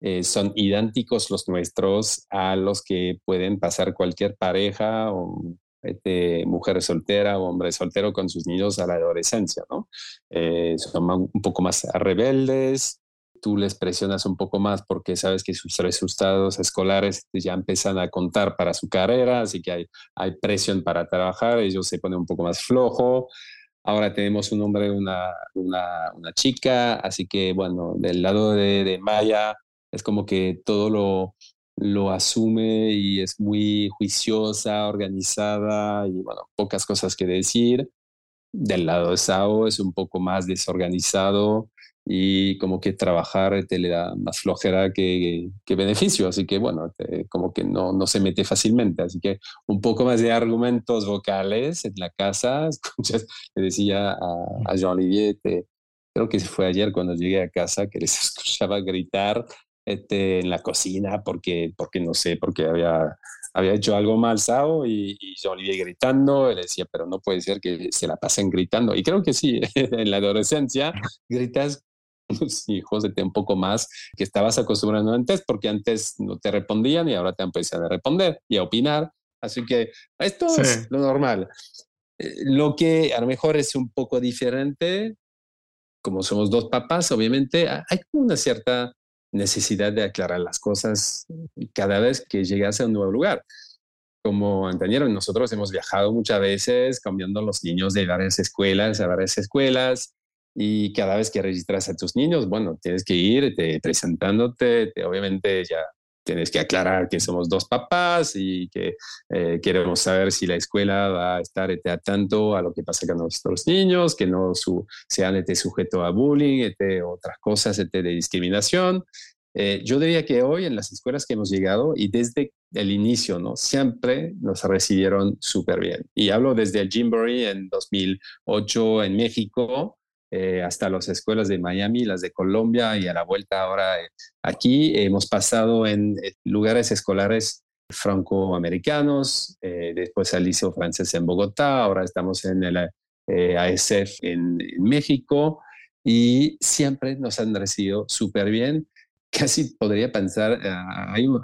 eh, son idénticos los nuestros a los que pueden pasar cualquier pareja o este, mujer soltera o hombre soltero con sus niños a la adolescencia, ¿no? Eh, son un poco más rebeldes, tú les presionas un poco más porque sabes que sus resultados escolares ya empiezan a contar para su carrera, así que hay, presión para trabajar, ellos se ponen un poco más flojo. Ahora tenemos un hombre, una, una, chica, así que bueno, del lado de, de Maya es como que todo lo, lo asume y es muy juiciosa, organizada y bueno, pocas cosas que decir. Del lado de Sao es un poco más desorganizado y como que trabajar te le da más flojera que, que beneficio, así que bueno, como que no, no se mete fácilmente, así que un poco más de argumentos vocales en la casa, escuchas, le decía a, a Jean-Olivier, creo que fue ayer cuando llegué a casa que les escuchaba gritar este, en la cocina porque, porque no sé, porque había, había hecho algo mal Sao y, y yo Olivier gritando, él decía, pero no puede ser que se la pasen gritando. Y creo que sí, en la adolescencia gritas los hijos de un poco más que estabas acostumbrando antes, porque antes no te respondían y ahora te empiezan a responder y a opinar. Así que esto es lo normal. Eh, lo que a lo mejor es un poco diferente, como somos dos papás, obviamente hay una cierta necesidad de aclarar las cosas cada vez que llegas a un nuevo lugar. Como entendieron, nosotros hemos viajado muchas veces cambiando los niños de varias escuelas a varias escuelas y cada vez que registras a tus niños, bueno, tienes que ir te, presentándote, te, obviamente ya tienes que aclarar que somos dos papás y que eh, queremos saber si la escuela va a estar este, atento a lo que pasa con nuestros niños, que no su, sean este, sujeto a bullying, este, otras cosas este, de discriminación. Eh, yo diría que hoy en las escuelas que hemos llegado y desde el inicio, ¿no? Siempre nos recibieron súper bien. Y hablo desde el Gymboree en 2008 en México, eh, hasta las escuelas de Miami, las de Colombia y a la vuelta ahora eh, aquí. Hemos pasado en eh, lugares escolares francoamericanos, después al Liceo Francés en Bogotá, ahora estamos en el ASF en, México y siempre nos han recibido súper bien. Casi podría pensar, hay, un,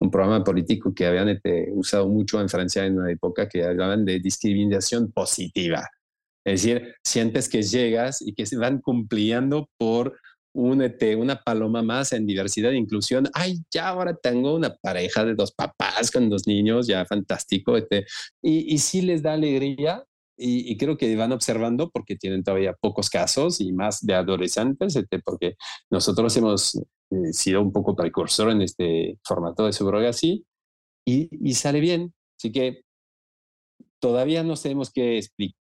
un programa político que habían usado mucho en Francia en una época que hablaban de discriminación positiva. Es decir, sientes que llegas y que se van cumpliendo por únete, una paloma más en diversidad e inclusión. Ay, ya ahora tengo una pareja de dos papás con dos niños, ya fantástico. Este. Y, y sí les da alegría y, creo que van observando porque tienen todavía pocos casos y más de adolescentes, este, porque nosotros hemos eh, sido un poco precursor en este formato de subrogacy y, y sale bien. Así que todavía no sabemos qué explicar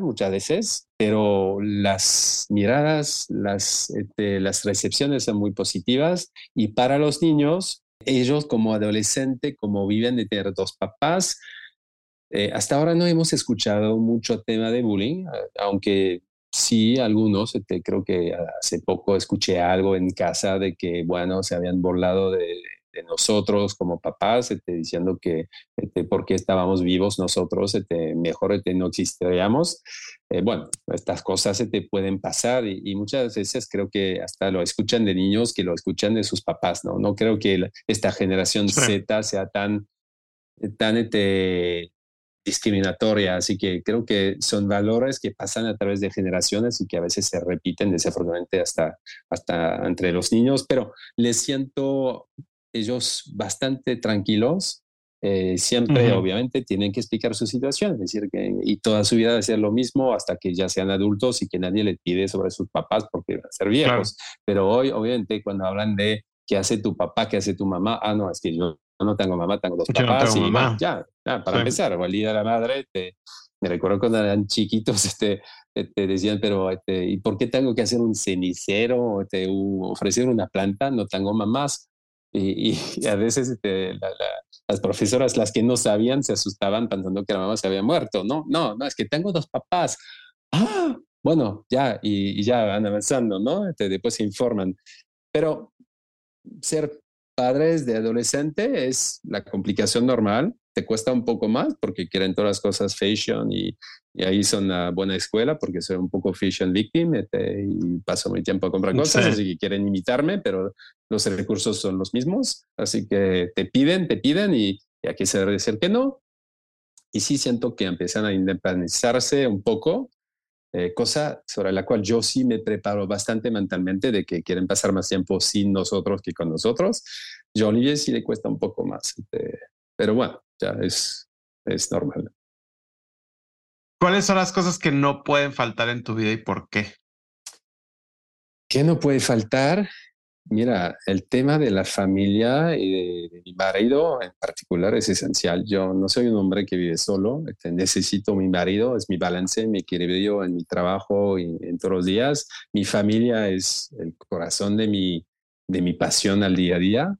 muchas veces, pero las miradas, las, este, las recepciones son muy positivas y para los niños, ellos como adolescente, como viven de tener dos papás, eh, hasta ahora no hemos escuchado mucho tema de bullying, aunque sí algunos, este, creo que hace poco escuché algo en casa de que, bueno, se habían burlado de, nosotros como papás, este, diciendo que este, porque estábamos vivos nosotros, este, mejor este, no existiríamos. Eh, bueno, estas cosas se te pueden pasar y, muchas veces creo que hasta lo escuchan de niños que lo escuchan de sus papás, ¿no? No creo que esta generación Z sea tan, tan este, discriminatoria, así que creo que son valores que pasan a través de generaciones y que a veces se repiten desafortunadamente hasta, hasta entre los niños, pero les siento ellos bastante tranquilos, eh, siempre obviamente tienen que explicar su situación, es decir, que y toda su vida de ser lo mismo hasta que ya sean adultos y que nadie les pide sobre sus papás porque van a ser viejos. Pero hoy, obviamente, cuando hablan de qué hace tu papá, qué hace tu mamá, ah, no, es que yo no tengo mamá, tengo dos papás y ya, ya, para empezar, o el día de la madre, me recuerdo cuando eran chiquitos, este, te decían, pero, este, ¿y por qué tengo que hacer un cenicero, este, ofrecer una planta? No tengo mamás. Y, a veces este, las profesoras, las que no sabían, se asustaban pensando que la mamá se había muerto. No, no, no, es que tengo dos papás. Ah, bueno, ya, y, ya van avanzando, ¿no? Este, después se informan. Pero ser padres de adolescente es la complicación normal. Te cuesta un poco más porque quieren todas las cosas fashion y, y ahí son una buena escuela porque soy un poco fashion victim este, y paso mi tiempo a comprar cosas, así que quieren imitarme, pero los recursos son los mismos, así que te piden, te piden y, y aquí se debe decir que no. Y sí siento que empiezan a independizarse un poco, eh, cosa sobre la cual yo sí me preparo bastante mentalmente de que quieren pasar más tiempo sin nosotros que con nosotros. Yo a Olivier sí le cuesta un poco más, este, pero bueno, ya es, es normal. ¿Cuáles son las cosas que no pueden faltar en tu vida y por qué? ¿Qué no puede faltar? Mira, el tema de la familia y de, mi marido en particular es esencial. Yo no soy un hombre que vive solo, este, necesito mi marido, es mi balance, mi equilibrio en mi trabajo y en todos los días. Mi familia es el corazón de mi, de mi pasión al día a día.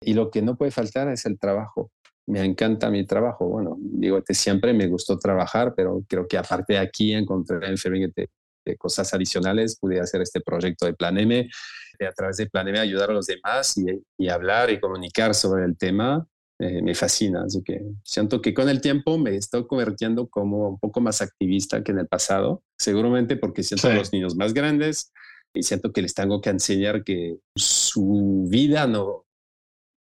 Y lo que no puede faltar es el trabajo me encanta mi trabajo. Bueno, digo, que siempre me gustó trabajar, pero creo que aparte de aquí encontré en de, de cosas adicionales, pude hacer este proyecto de Plan M, de a través de Plan M ayudar a los demás y, hablar y comunicar sobre el tema. Eh, me fascina, así que siento que con el tiempo me estoy convirtiendo como un poco más activista que en el pasado, seguramente porque siento a los niños más grandes y siento que les tengo que enseñar que su vida no,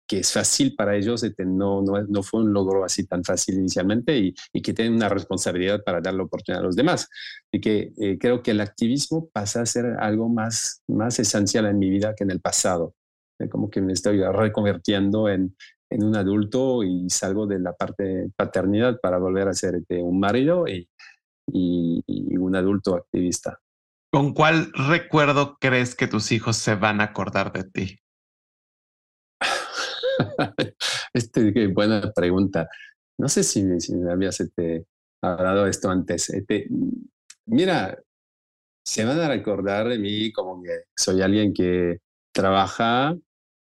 que es fácil para ellos, este, no, no, no, fue un logro así tan fácil inicialmente y, y, que tienen una responsabilidad para dar la oportunidad a los demás. Y que eh, creo que el activismo pasa a ser algo más, más esencial en mi vida que en el pasado. como que me estoy reconvirtiendo en, en, un adulto y salgo de la parte paternidad para volver a ser este, un marido y, y un adulto activista. ¿Con cuál recuerdo crees que tus hijos se van a acordar de ti? este, qué buena pregunta. No sé si, me habías este, hablado esto antes. Este, mira, se van a recordar de mí como que soy alguien que trabaja,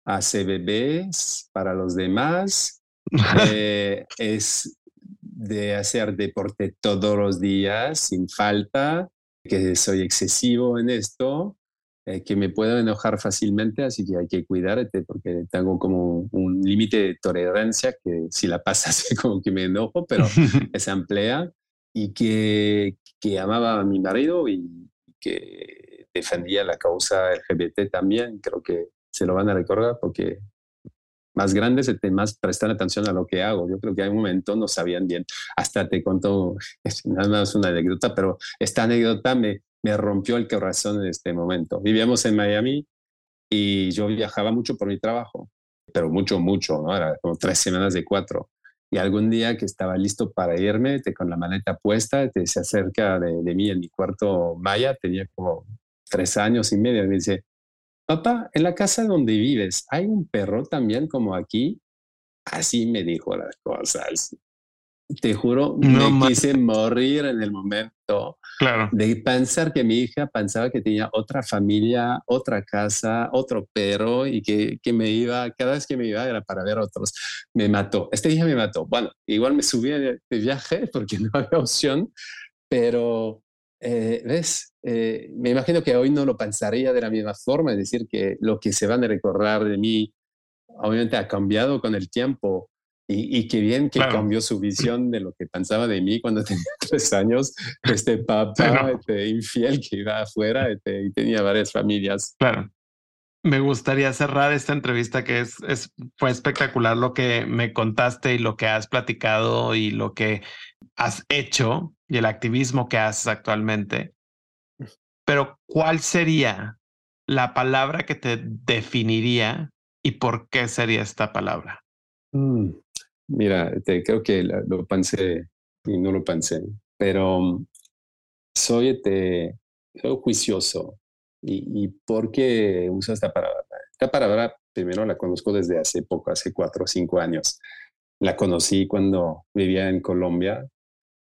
hace bebés para los demás, eh, es de hacer deporte todos los días sin falta, que soy excesivo en esto, eh, que me puedo enojar fácilmente, así que hay que cuidarte porque tengo como un límite de tolerancia que si la pasas como que me enojo, pero se amplía y que, que amaba a mi marido y que defendía la causa LGBT también. Creo que se lo van a recordar porque más grandes, más prestan atención a lo que hago. Yo creo que hay un momento no sabían bien. Hasta te cuento, es nada más una anécdota, pero esta anécdota me, me rompió el corazón en este momento. Vivíamos en Miami y yo viajaba mucho por mi trabajo, pero mucho, mucho, ¿no? Era como tres semanas de cuatro. Y algún día que estaba listo para irme, te, con la maleta puesta, te, se acerca de, mí en mi cuarto Maya, tenía como tres años y medio, y me dice, papá, en la casa donde vives, ¿hay un perro también como aquí? Así me dijo las cosas. Te juro, me quise morir en el momento claro. de pensar que mi hija pensaba que tenía otra familia, otra casa, otro perro y que, que, me iba, cada vez que me iba era para ver otros. Me mató. Este día me mató. Bueno, igual me subí de, viaje porque no había opción, pero eh, ves, eh, me imagino que hoy no lo pensaría de la misma forma, es decir, que lo que se van a recordar de mí obviamente ha cambiado con el tiempo y, qué bien que cambió su visión de lo que pensaba de mí cuando tenía tres años, este papá este, infiel que iba afuera este, y tenía varias familias. Claro. Me gustaría cerrar esta entrevista que es, es, fue espectacular lo que me contaste y lo que has platicado y lo que has hecho y el activismo que haces actualmente. Pero ¿cuál sería la palabra que te definiría y por qué sería esta palabra? Mm. Mira, te, creo que lo pensé y no lo pensé, pero mm, soy, este, soy juicioso. ¿Y, ¿Y por qué uso esta palabra? Esta palabra primero la conozco desde hace poco, hace cuatro o cinco años. La conocí cuando vivía en Colombia,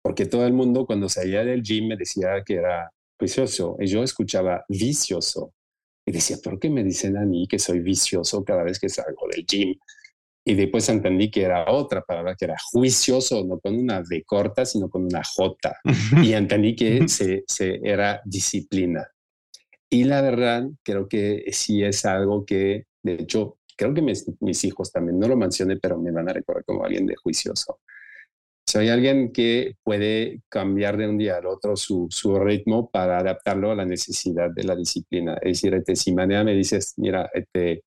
porque todo el mundo cuando salía del gym me decía que era juicioso y yo escuchaba vicioso. Y decía, ¿por qué me dicen a mí que soy vicioso cada vez que salgo del gym? Y después entendí que era otra palabra, que era juicioso, no con una D corta, sino con una J. Y entendí que se, se era disciplina. Y la verdad, creo que sí es algo que, de hecho, creo que mis, mis, hijos también, no lo mencioné, pero me van a recordar como alguien de juicioso. Soy alguien que puede cambiar de un día al otro su, su ritmo para adaptarlo a la necesidad de la disciplina. Es decir, este, si mañana me dices, mira, este,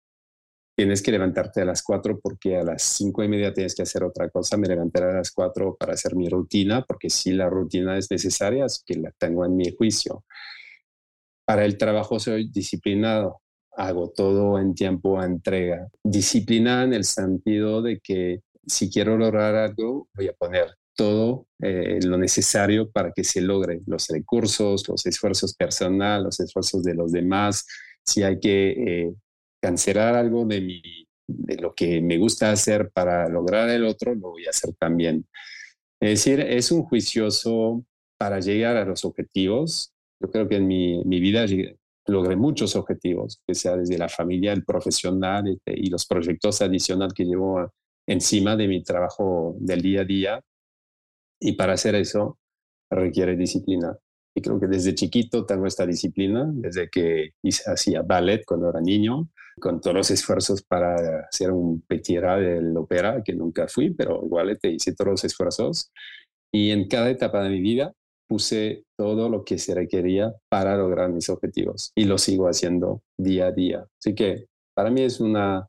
tienes que levantarte a las cuatro porque a las cinco y media tienes que hacer otra cosa, me levantaré a las cuatro para hacer mi rutina, porque si la rutina es necesaria, es que la tengo en mi juicio. Para el trabajo soy disciplinado, hago todo en tiempo a entrega. Disciplina en el sentido de que si quiero lograr algo, voy a poner todo eh, lo necesario para que se logre, los recursos, los esfuerzos personales, los esfuerzos de los demás. Si hay que eh, cancelar algo de, mi, de lo que me gusta hacer para lograr el otro, lo voy a hacer también. Es decir, es un juicioso para llegar a los objetivos. Yo creo que en mi, mi vida logré muchos objetivos, que sea desde la familia, el profesional este, y los proyectos adicionales que llevo encima de mi trabajo del día a día. Y para hacer eso requiere disciplina. Creo que desde chiquito tengo esta disciplina, desde que hacía ballet cuando era niño, con todos los esfuerzos para ser un petira del ópera, que nunca fui, pero igual te hice todos los esfuerzos. Y en cada etapa de mi vida puse todo lo que se requería para lograr mis objetivos y lo sigo haciendo día a día. Así que para mí es una,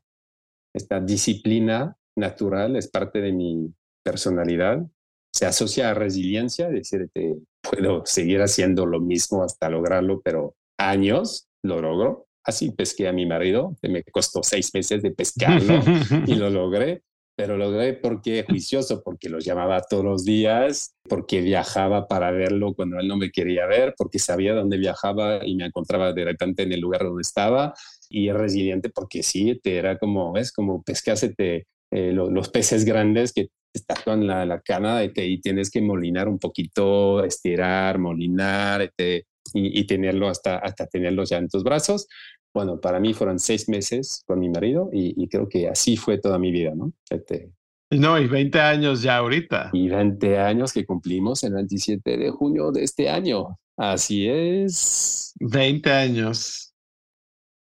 esta disciplina natural, es parte de mi personalidad. Se asocia a resiliencia, es decir, te, puedo seguir haciendo lo mismo hasta lograrlo, pero años lo logro. Así pesqué a mi marido, que me costó seis meses de pescarlo y lo logré, pero lo logré porque juicioso, porque lo llamaba todos los días, porque viajaba para verlo cuando él no me quería ver, porque sabía dónde viajaba y me encontraba de repente en el lugar donde estaba, y resiliente porque sí, te era como, es como pescásete eh, los peces grandes que están la, la cana y tienes que molinar un poquito, estirar, molinar este, y, tenerlo hasta, hasta tenerlo ya en tus brazos. Bueno, para mí fueron seis meses con mi marido y, creo que así fue toda mi vida, ¿no? Este, no, y 20 años ya ahorita. Y 20 años que cumplimos el 27 de junio de este año. Así es. 20 años.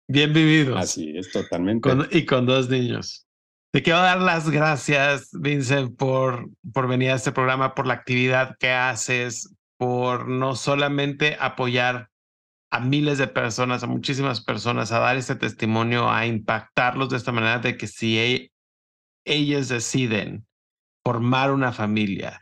Bien vividos. Así es, totalmente. y con dos niños. Te quiero dar las gracias, Vincent, por, por venir a este programa, por la actividad que haces, por no solamente apoyar a miles de personas, a muchísimas personas, a dar este testimonio, a impactarlos de esta manera de que si e, ellos deciden formar una familia,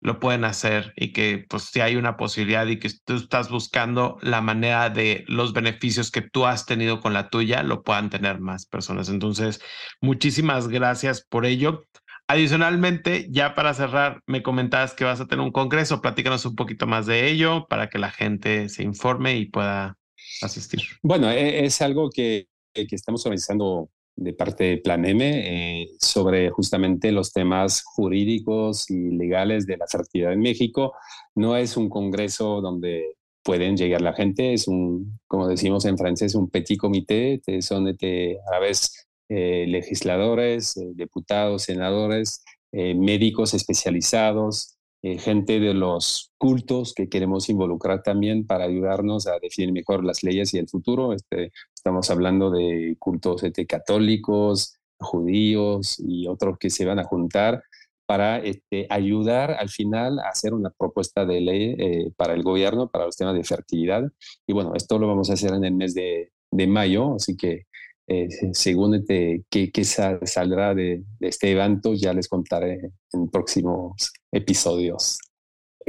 lo pueden hacer y que pues si hay una posibilidad y que tú estás buscando la manera de los beneficios que tú has tenido con la tuya, lo puedan tener más personas. Entonces, muchísimas gracias por ello. Adicionalmente, ya para cerrar, me comentabas que vas a tener un congreso. Platícanos un poquito más de ello para que la gente se informe y pueda asistir. Bueno, e, es algo que, que estamos organizando de parte de Plan M eh, sobre justamente los temas jurídicos y legales de la fertilidad en México. No es un congreso donde pueden llegar la gente, es un, como decimos en francés, un petit comité, son a la vez eh, legisladores, eh, diputados, senadores, médicos especializados, gente de los cultos que queremos involucrar también para ayudarnos a definir mejor las leyes y el futuro. Este, Estamos hablando de cultos este, católicos, judíos y otros que se van a juntar para este, ayudar al final a hacer una propuesta de ley eh, para el gobierno, para los temas de fertilidad. Y bueno, esto lo vamos a hacer en el mes de, de mayo, así que eh, según este, qué, qué saldrá de, de, este evento, ya les contaré en próximos episodios.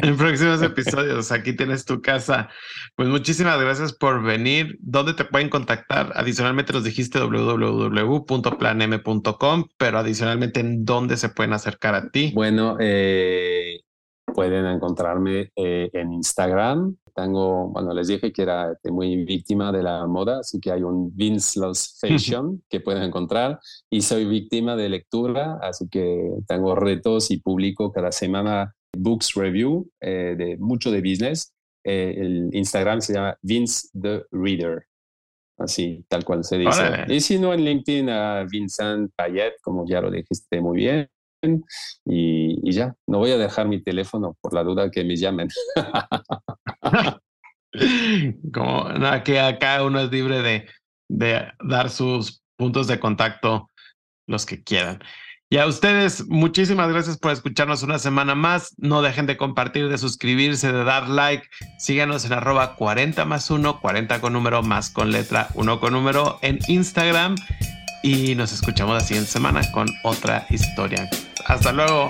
En próximos episodios, aquí tienes tu casa. Pues muchísimas gracias por venir. ¿Dónde te pueden contactar? Adicionalmente nos dijiste www.planem.com, pero adicionalmente, ¿en dónde se pueden acercar a ti? Bueno, eh, pueden encontrarme eh, en Instagram. Tengo, bueno, les dije que era muy víctima de la moda, así que hay un Vince Lost Fashion que pueden encontrar. Y soy víctima de lectura, así que tengo retos y publico cada semana Books Review, eh, de mucho de business. Eh, el Instagram se llama Vince the Reader, así tal cual se dice. Y si no, en LinkedIn a Vincent Payet, como ya lo dijiste muy bien. Y, ya, no voy a dejar mi teléfono por la duda que me llamen. como que acá uno es libre de, de dar sus puntos de contacto los que quieran. Y a ustedes, muchísimas gracias por escucharnos una semana más. No dejen de compartir, de suscribirse, de dar like. Síganos en arroba 40 más 1, 40 con número más con letra 1 con número en Instagram. Y nos escuchamos la siguiente semana con otra historia. Hasta luego.